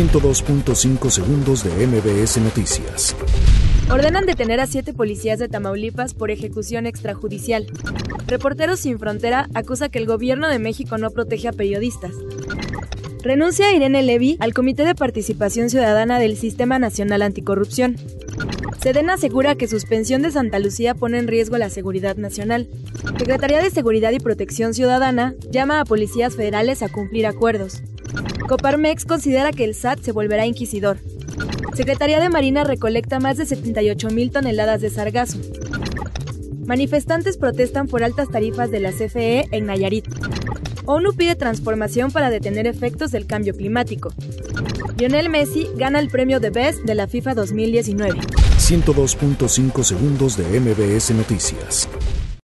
102.5 segundos de MBS Noticias. Ordenan detener a siete policías de Tamaulipas por ejecución extrajudicial. Reporteros Sin Frontera acusa que el gobierno de México no protege a periodistas. Renuncia Irene Levy al Comité de Participación Ciudadana del Sistema Nacional Anticorrupción. Sedena asegura que suspensión de Santa Lucía pone en riesgo la seguridad nacional. Secretaría de Seguridad y Protección Ciudadana llama a policías federales a cumplir acuerdos. Coparmex considera que el SAT se volverá inquisidor. Secretaría de Marina recolecta más de 78 mil toneladas de sargazo. Manifestantes protestan por altas tarifas de la CFE en Nayarit. ONU pide transformación para detener efectos del cambio climático. Lionel Messi gana el premio de Best de la FIFA 2019. 102.5 segundos de MBS Noticias.